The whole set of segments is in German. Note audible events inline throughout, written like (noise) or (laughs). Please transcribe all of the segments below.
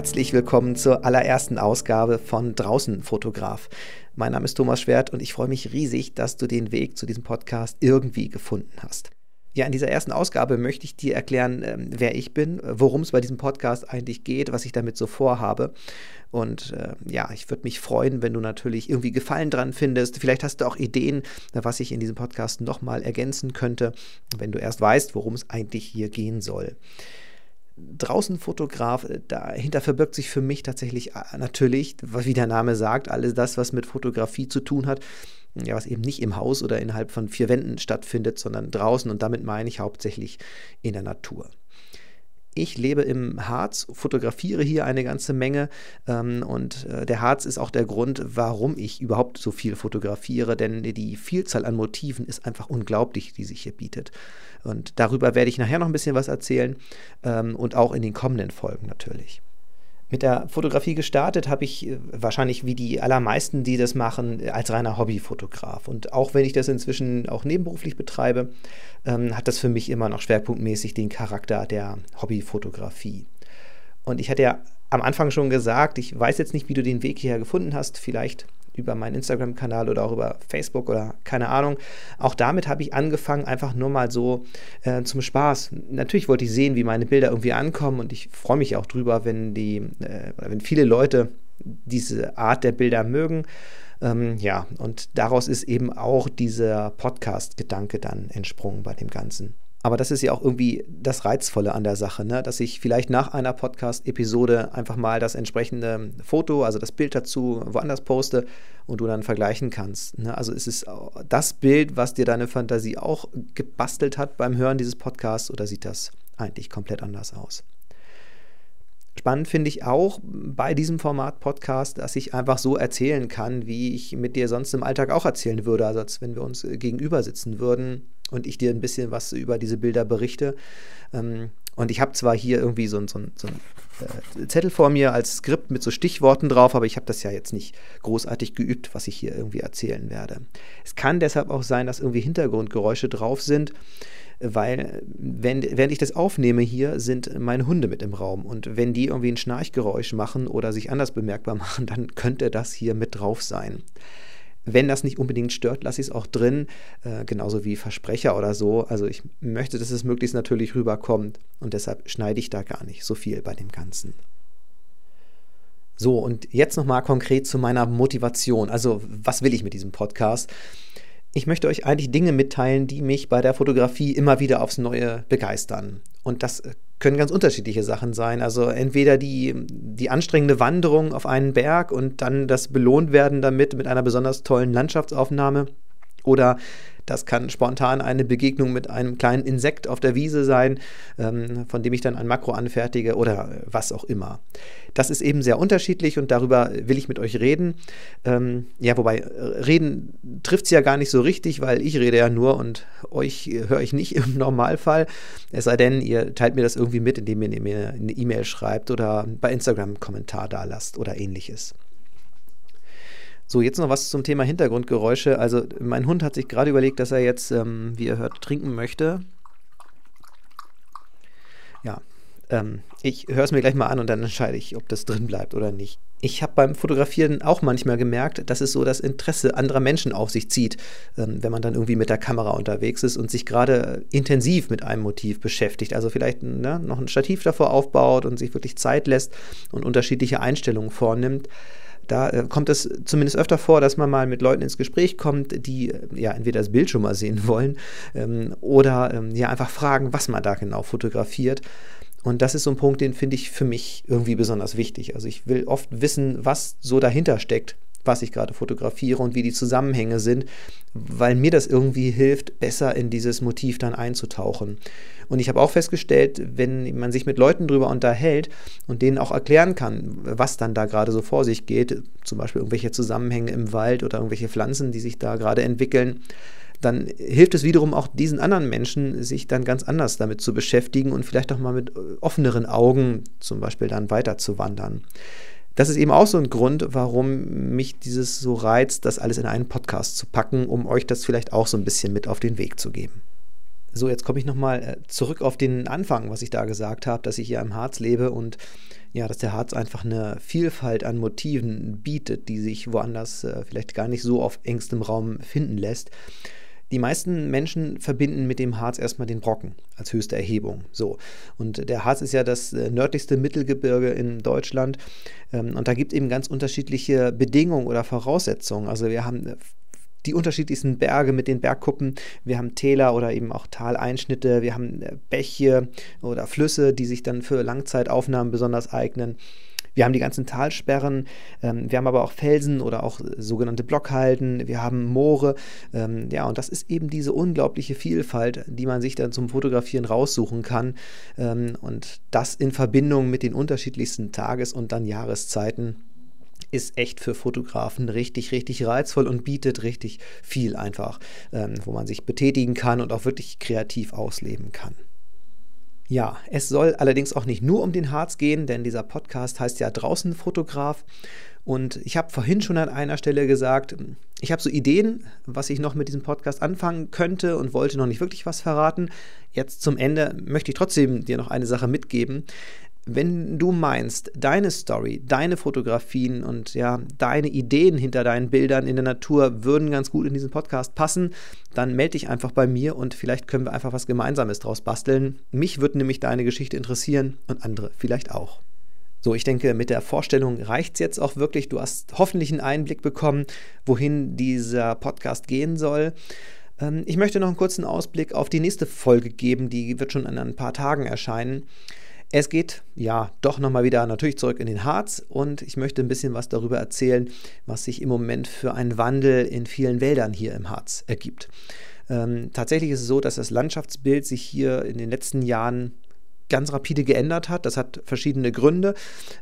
Herzlich willkommen zur allerersten Ausgabe von Draußen Fotograf. Mein Name ist Thomas Schwert und ich freue mich riesig, dass du den Weg zu diesem Podcast irgendwie gefunden hast. Ja, in dieser ersten Ausgabe möchte ich dir erklären, ähm, wer ich bin, worum es bei diesem Podcast eigentlich geht, was ich damit so vorhabe. Und äh, ja, ich würde mich freuen, wenn du natürlich irgendwie Gefallen dran findest. Vielleicht hast du auch Ideen, was ich in diesem Podcast nochmal ergänzen könnte, wenn du erst weißt, worum es eigentlich hier gehen soll. Draußenfotograf, äh, dahinter verbirgt sich für mich tatsächlich äh, natürlich, wie der Name sagt, alles das, was mit Fotografie zu tun hat, ja, was eben nicht im Haus oder innerhalb von vier Wänden stattfindet, sondern draußen und damit meine ich hauptsächlich in der Natur. Ich lebe im Harz, fotografiere hier eine ganze Menge ähm, und äh, der Harz ist auch der Grund, warum ich überhaupt so viel fotografiere, denn die Vielzahl an Motiven ist einfach unglaublich, die sich hier bietet. Und darüber werde ich nachher noch ein bisschen was erzählen ähm, und auch in den kommenden Folgen natürlich. Mit der Fotografie gestartet habe ich äh, wahrscheinlich wie die allermeisten, die das machen, als reiner Hobbyfotograf. Und auch wenn ich das inzwischen auch nebenberuflich betreibe, ähm, hat das für mich immer noch schwerpunktmäßig den Charakter der Hobbyfotografie. Und ich hatte ja am Anfang schon gesagt, ich weiß jetzt nicht, wie du den Weg hierher gefunden hast. Vielleicht über meinen Instagram-Kanal oder auch über Facebook oder keine Ahnung. Auch damit habe ich angefangen, einfach nur mal so äh, zum Spaß. Natürlich wollte ich sehen, wie meine Bilder irgendwie ankommen und ich freue mich auch drüber, wenn die, äh, wenn viele Leute diese Art der Bilder mögen. Ähm, ja, und daraus ist eben auch dieser Podcast-Gedanke dann entsprungen bei dem Ganzen. Aber das ist ja auch irgendwie das Reizvolle an der Sache, ne? dass ich vielleicht nach einer Podcast-Episode einfach mal das entsprechende Foto, also das Bild dazu, woanders poste und du dann vergleichen kannst. Ne? Also es ist das Bild, was dir deine Fantasie auch gebastelt hat beim Hören dieses Podcasts oder sieht das eigentlich komplett anders aus? Spannend finde ich auch bei diesem Format Podcast, dass ich einfach so erzählen kann, wie ich mit dir sonst im Alltag auch erzählen würde, also als wenn wir uns gegenüber sitzen würden und ich dir ein bisschen was über diese Bilder berichte. Ähm, und ich habe zwar hier irgendwie so, so, so einen äh, Zettel vor mir als Skript mit so Stichworten drauf, aber ich habe das ja jetzt nicht großartig geübt, was ich hier irgendwie erzählen werde. Es kann deshalb auch sein, dass irgendwie Hintergrundgeräusche drauf sind, weil wenn, während ich das aufnehme hier, sind meine Hunde mit im Raum. Und wenn die irgendwie ein Schnarchgeräusch machen oder sich anders bemerkbar machen, dann könnte das hier mit drauf sein. Wenn das nicht unbedingt stört, lasse ich es auch drin, äh, genauso wie Versprecher oder so. Also ich möchte, dass es möglichst natürlich rüberkommt und deshalb schneide ich da gar nicht so viel bei dem Ganzen. So, und jetzt nochmal konkret zu meiner Motivation. Also, was will ich mit diesem Podcast? Ich möchte euch eigentlich Dinge mitteilen, die mich bei der Fotografie immer wieder aufs Neue begeistern. Und das äh, können ganz unterschiedliche Sachen sein. Also entweder die, die anstrengende Wanderung auf einen Berg und dann das belohnt werden damit mit einer besonders tollen Landschaftsaufnahme oder das kann spontan eine Begegnung mit einem kleinen Insekt auf der Wiese sein, ähm, von dem ich dann ein Makro anfertige oder was auch immer. Das ist eben sehr unterschiedlich und darüber will ich mit euch reden. Ähm, ja, wobei äh, reden trifft es ja gar nicht so richtig, weil ich rede ja nur und euch höre ich nicht (laughs) im Normalfall. Es sei denn, ihr teilt mir das irgendwie mit, indem ihr mir eine E-Mail schreibt oder bei Instagram einen Kommentar da lasst oder ähnliches. So, jetzt noch was zum Thema Hintergrundgeräusche. Also, mein Hund hat sich gerade überlegt, dass er jetzt, ähm, wie ihr hört, trinken möchte. Ja, ähm, ich höre es mir gleich mal an und dann entscheide ich, ob das drin bleibt oder nicht. Ich habe beim Fotografieren auch manchmal gemerkt, dass es so das Interesse anderer Menschen auf sich zieht, ähm, wenn man dann irgendwie mit der Kamera unterwegs ist und sich gerade intensiv mit einem Motiv beschäftigt. Also vielleicht ne, noch ein Stativ davor aufbaut und sich wirklich Zeit lässt und unterschiedliche Einstellungen vornimmt da äh, kommt es zumindest öfter vor, dass man mal mit Leuten ins Gespräch kommt, die äh, ja entweder das Bild schon mal sehen (laughs) wollen ähm, oder ähm, ja einfach fragen, was man da genau fotografiert. Und das ist so ein Punkt, den finde ich für mich irgendwie besonders wichtig. Also ich will oft wissen, was so dahinter steckt, was ich gerade fotografiere und wie die Zusammenhänge sind, weil mir das irgendwie hilft, besser in dieses Motiv dann einzutauchen. Und ich habe auch festgestellt, wenn man sich mit Leuten darüber unterhält und denen auch erklären kann, was dann da gerade so vor sich geht, zum Beispiel irgendwelche Zusammenhänge im Wald oder irgendwelche Pflanzen, die sich da gerade entwickeln, dann hilft es wiederum auch diesen anderen Menschen, sich dann ganz anders damit zu beschäftigen und vielleicht auch mal mit offeneren Augen zum Beispiel dann weiter zu wandern. Das ist eben auch so ein Grund, warum mich dieses so reizt, das alles in einen Podcast zu packen, um euch das vielleicht auch so ein bisschen mit auf den Weg zu geben. So, jetzt komme ich nochmal äh, zurück auf den Anfang, was ich da gesagt habe, dass ich hier im Harz lebe und ja, dass der Harz einfach eine Vielfalt an Motiven bietet, die sich woanders äh, vielleicht gar nicht so auf engstem Raum finden lässt. Die meisten Menschen verbinden mit dem Harz erstmal den Brocken als höchste Erhebung. So. Und der Harz ist ja das äh, nördlichste Mittelgebirge in Deutschland. Ähm, und da gibt es eben ganz unterschiedliche Bedingungen oder Voraussetzungen. Also wir haben äh, die unterschiedlichsten Berge mit den Bergkuppen. Wir haben Täler oder eben auch Taleinschnitte. Wir haben äh, Bäche oder Flüsse, die sich dann für Langzeitaufnahmen besonders eignen. Wir haben die ganzen Talsperren, ähm, wir haben aber auch Felsen oder auch sogenannte Blockhalden, wir haben Moore. Ähm, ja, und das ist eben diese unglaubliche Vielfalt, die man sich dann zum Fotografieren raussuchen kann. Ähm, und das in Verbindung mit den unterschiedlichsten Tages- und dann Jahreszeiten ist echt für Fotografen richtig, richtig reizvoll und bietet richtig viel einfach, ähm, wo man sich betätigen kann und auch wirklich kreativ ausleben kann. Ja, es soll allerdings auch nicht nur um den Harz gehen, denn dieser Podcast heißt ja draußen Fotograf. Und ich habe vorhin schon an einer Stelle gesagt, ich habe so Ideen, was ich noch mit diesem Podcast anfangen könnte und wollte noch nicht wirklich was verraten. Jetzt zum Ende möchte ich trotzdem dir noch eine Sache mitgeben. Wenn du meinst, deine Story, deine Fotografien und ja, deine Ideen hinter deinen Bildern in der Natur würden ganz gut in diesen Podcast passen, dann melde dich einfach bei mir und vielleicht können wir einfach was Gemeinsames draus basteln. Mich würde nämlich deine Geschichte interessieren und andere vielleicht auch. So, ich denke, mit der Vorstellung reicht es jetzt auch wirklich. Du hast hoffentlich einen Einblick bekommen, wohin dieser Podcast gehen soll. Ähm, ich möchte noch einen kurzen Ausblick auf die nächste Folge geben, die wird schon in ein paar Tagen erscheinen. Es geht ja doch nochmal wieder natürlich zurück in den Harz und ich möchte ein bisschen was darüber erzählen, was sich im Moment für einen Wandel in vielen Wäldern hier im Harz ergibt. Ähm, tatsächlich ist es so, dass das Landschaftsbild sich hier in den letzten Jahren ganz rapide geändert hat. Das hat verschiedene Gründe.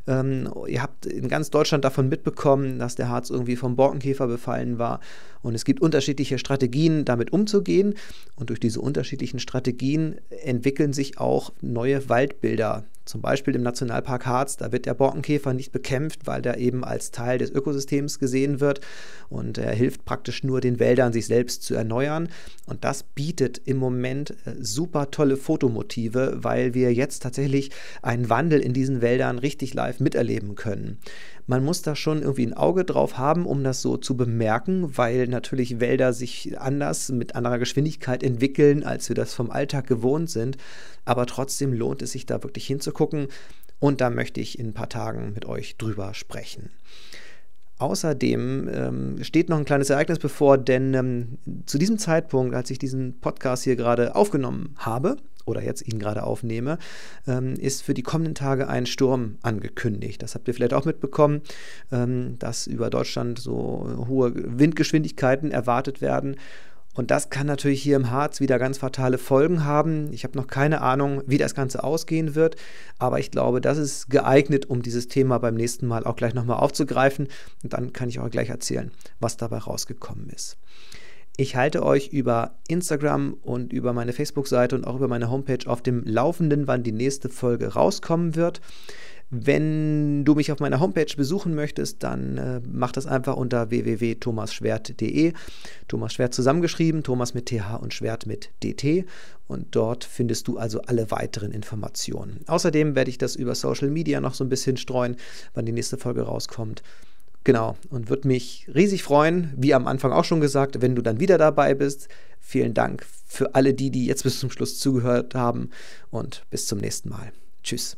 Ähm, ihr habt in ganz Deutschland davon mitbekommen, dass der Harz irgendwie vom Borkenkäfer befallen war. Und es gibt unterschiedliche Strategien, damit umzugehen. Und durch diese unterschiedlichen Strategien entwickeln sich auch neue Waldbilder zum Beispiel im Nationalpark Harz, da wird der Borkenkäfer nicht bekämpft, weil der eben als Teil des Ökosystems gesehen wird und er hilft praktisch nur den Wäldern, sich selbst zu erneuern. Und das bietet im Moment äh, super tolle Fotomotive, weil wir jetzt tatsächlich einen Wandel in diesen Wäldern richtig live miterleben können. Man muss da schon irgendwie ein Auge drauf haben, um das so zu bemerken, weil natürlich Wälder sich anders mit anderer Geschwindigkeit entwickeln, als wir das vom Alltag gewohnt sind. Aber trotzdem lohnt es sich da wirklich hinzugucken. Und da möchte ich in ein paar Tagen mit euch drüber sprechen. Außerdem ähm, steht noch ein kleines Ereignis bevor, denn ähm, zu diesem Zeitpunkt, als ich diesen Podcast hier gerade aufgenommen habe, oder jetzt ihn gerade aufnehme, ähm, ist für die kommenden Tage ein Sturm angekündigt. Das habt ihr vielleicht auch mitbekommen, ähm, dass über Deutschland so hohe Windgeschwindigkeiten erwartet werden. Und das kann natürlich hier im Harz wieder ganz fatale Folgen haben. Ich habe noch keine Ahnung, wie das Ganze ausgehen wird, aber ich glaube, das ist geeignet, um dieses Thema beim nächsten Mal auch gleich nochmal aufzugreifen. Und dann kann ich euch gleich erzählen, was dabei rausgekommen ist. Ich halte euch über Instagram und über meine Facebook-Seite und auch über meine Homepage auf dem Laufenden, wann die nächste Folge rauskommen wird. Wenn du mich auf meiner Homepage besuchen möchtest, dann äh, mach das einfach unter www.thomasschwert.de. Thomas Schwert zusammengeschrieben, Thomas mit TH und Schwert mit DT. Und dort findest du also alle weiteren Informationen. Außerdem werde ich das über Social Media noch so ein bisschen streuen, wann die nächste Folge rauskommt. Genau, und würde mich riesig freuen, wie am Anfang auch schon gesagt, wenn du dann wieder dabei bist. Vielen Dank für alle die, die jetzt bis zum Schluss zugehört haben und bis zum nächsten Mal. Tschüss.